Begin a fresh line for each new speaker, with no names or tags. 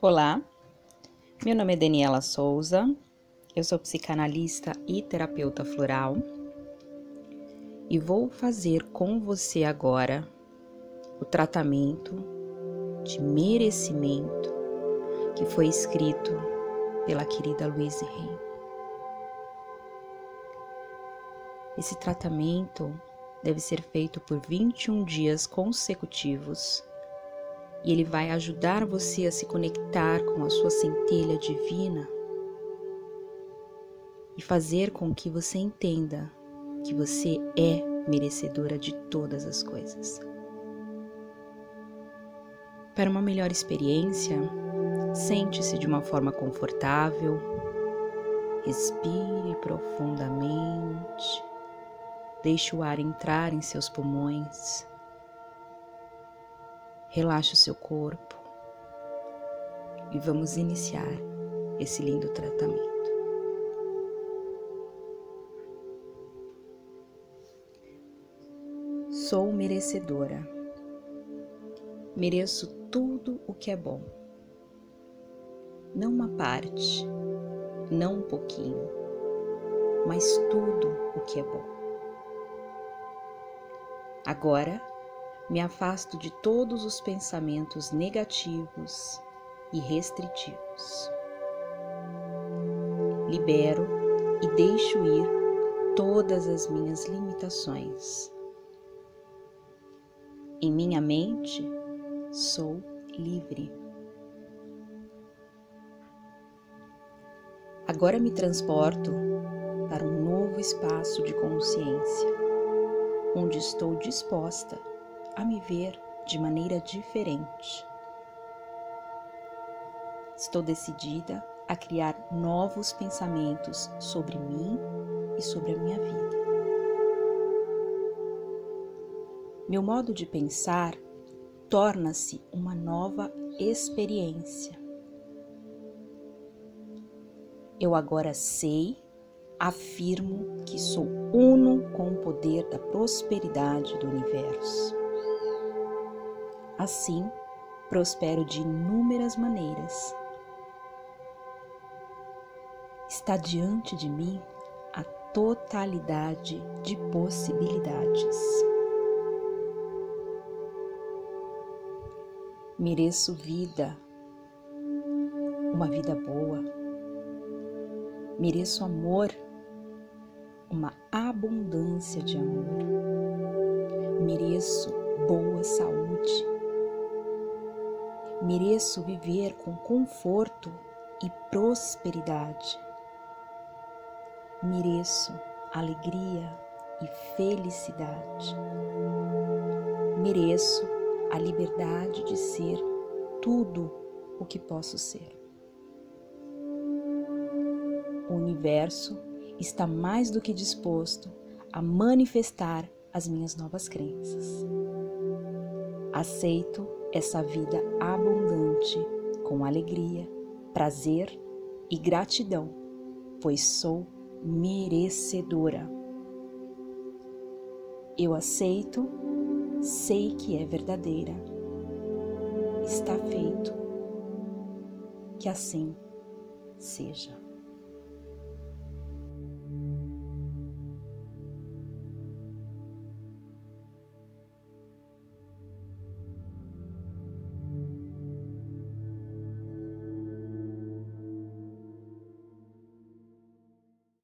Olá, meu nome é Daniela Souza, eu sou psicanalista e terapeuta floral e vou fazer com você agora o tratamento de merecimento que foi escrito pela querida Louise Hay. Esse tratamento deve ser feito por 21 dias consecutivos e ele vai ajudar você a se conectar com a sua centelha divina e fazer com que você entenda que você é merecedora de todas as coisas. Para uma melhor experiência, sente-se de uma forma confortável, respire profundamente, deixe o ar entrar em seus pulmões Relaxe o seu corpo e vamos iniciar esse lindo tratamento. Sou merecedora. Mereço tudo o que é bom. Não uma parte, não um pouquinho, mas tudo o que é bom. Agora me afasto de todos os pensamentos negativos e restritivos. Libero e deixo ir todas as minhas limitações. Em minha mente, sou livre. Agora me transporto para um novo espaço de consciência, onde estou disposta a me ver de maneira diferente. Estou decidida a criar novos pensamentos sobre mim e sobre a minha vida. Meu modo de pensar torna-se uma nova experiência. Eu agora sei, afirmo que sou uno com o poder da prosperidade do universo. Assim, prospero de inúmeras maneiras. Está diante de mim a totalidade de possibilidades. Mereço vida, uma vida boa. Mereço amor, uma abundância de amor. Mereço boa saúde Mereço viver com conforto e prosperidade. Mereço alegria e felicidade. Mereço a liberdade de ser tudo o que posso ser. O universo está mais do que disposto a manifestar as minhas novas crenças. Aceito essa vida abundante com alegria, prazer e gratidão, pois sou merecedora. Eu aceito, sei que é verdadeira. Está feito. Que assim seja.